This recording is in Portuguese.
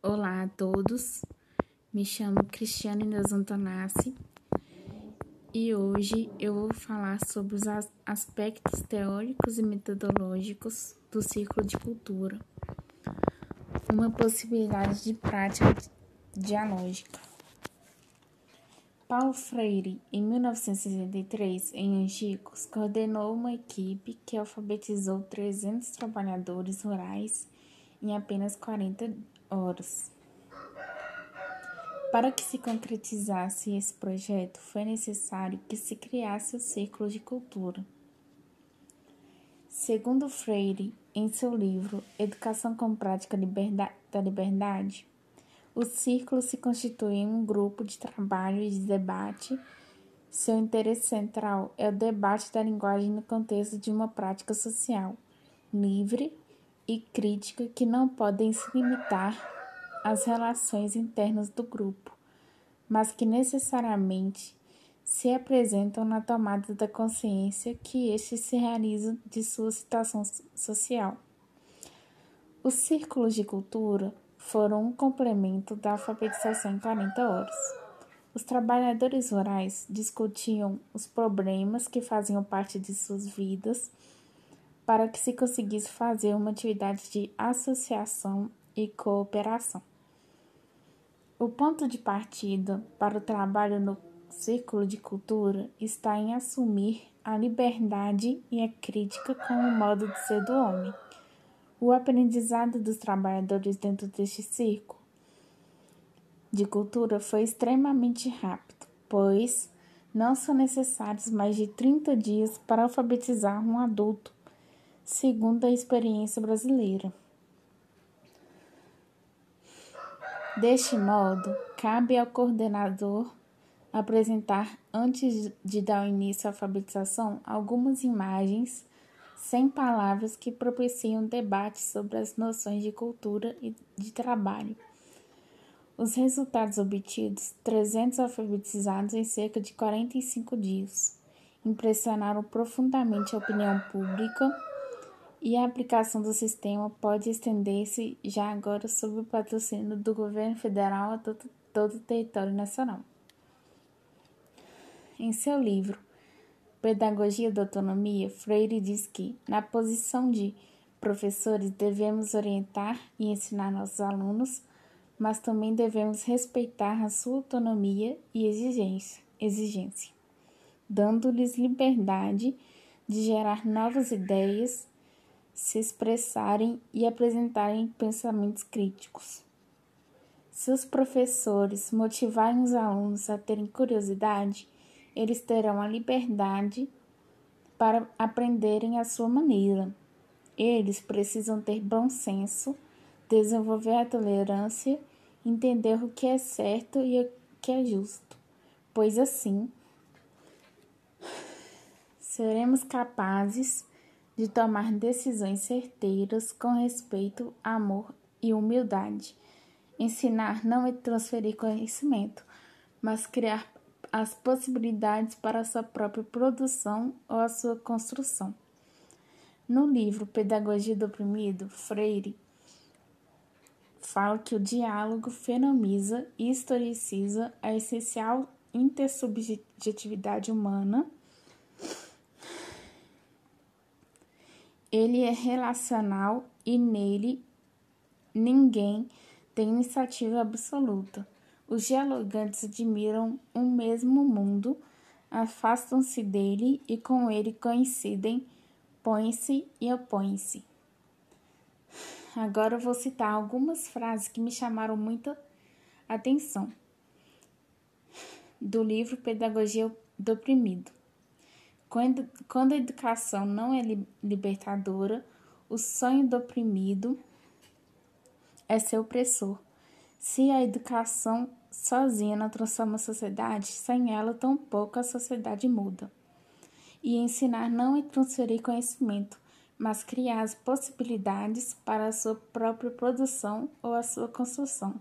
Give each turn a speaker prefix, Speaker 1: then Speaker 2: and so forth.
Speaker 1: Olá a todos, me chamo Cristiane Neus Antonassi e hoje eu vou falar sobre os aspectos teóricos e metodológicos do ciclo de cultura, uma possibilidade de prática dialógica. Paulo Freire, em 1963, em Angicos, coordenou uma equipe que alfabetizou 300 trabalhadores rurais em apenas 40 horas. Para que se concretizasse esse projeto, foi necessário que se criasse o Círculo de Cultura. Segundo Freire, em seu livro Educação com Prática da Liberdade, o círculo se constitui em um grupo de trabalho e de debate. Seu interesse central é o debate da linguagem no contexto de uma prática social livre e crítica que não podem se limitar às relações internas do grupo, mas que necessariamente se apresentam na tomada da consciência que este se realiza de sua situação social. Os círculos de cultura foram um complemento da alfabetização em 40 horas. Os trabalhadores rurais discutiam os problemas que faziam parte de suas vidas para que se conseguisse fazer uma atividade de associação e cooperação. O ponto de partida para o trabalho no círculo de cultura está em assumir a liberdade e a crítica como modo de ser do homem. O aprendizado dos trabalhadores dentro deste círculo de cultura foi extremamente rápido, pois não são necessários mais de 30 dias para alfabetizar um adulto segundo a experiência brasileira. Deste modo, cabe ao coordenador apresentar, antes de dar início à alfabetização, algumas imagens sem palavras que propiciam debate sobre as noções de cultura e de trabalho. Os resultados obtidos, 300 alfabetizados em cerca de 45 dias, impressionaram profundamente a opinião pública e a aplicação do sistema pode estender-se já agora sob o patrocínio do governo federal a todo, todo o território nacional. Em seu livro Pedagogia da Autonomia, Freire diz que, na posição de professores, devemos orientar e ensinar nossos alunos, mas também devemos respeitar a sua autonomia e exigência, exigência dando-lhes liberdade de gerar novas ideias se expressarem e apresentarem pensamentos críticos. Se os professores motivarem os alunos a terem curiosidade, eles terão a liberdade para aprenderem à sua maneira. Eles precisam ter bom senso, desenvolver a tolerância, entender o que é certo e o que é justo, pois assim seremos capazes de tomar decisões certeiras com respeito, amor e humildade. Ensinar não é transferir conhecimento, mas criar as possibilidades para a sua própria produção ou a sua construção. No livro Pedagogia do Oprimido, Freire fala que o diálogo fenomiza e historiciza a essencial intersubjetividade humana Ele é relacional e nele ninguém tem iniciativa absoluta. Os dialogantes admiram um mesmo mundo, afastam-se dele e com ele coincidem, põem-se e opõem-se. Agora vou citar algumas frases que me chamaram muita atenção do livro Pedagogia do Oprimido. Quando, a educação não é libertadora, o sonho do oprimido é ser opressor. Se a educação sozinha não transforma a sociedade, sem ela tampouco a sociedade muda. E ensinar não é transferir conhecimento, mas criar as possibilidades para a sua própria produção ou a sua construção.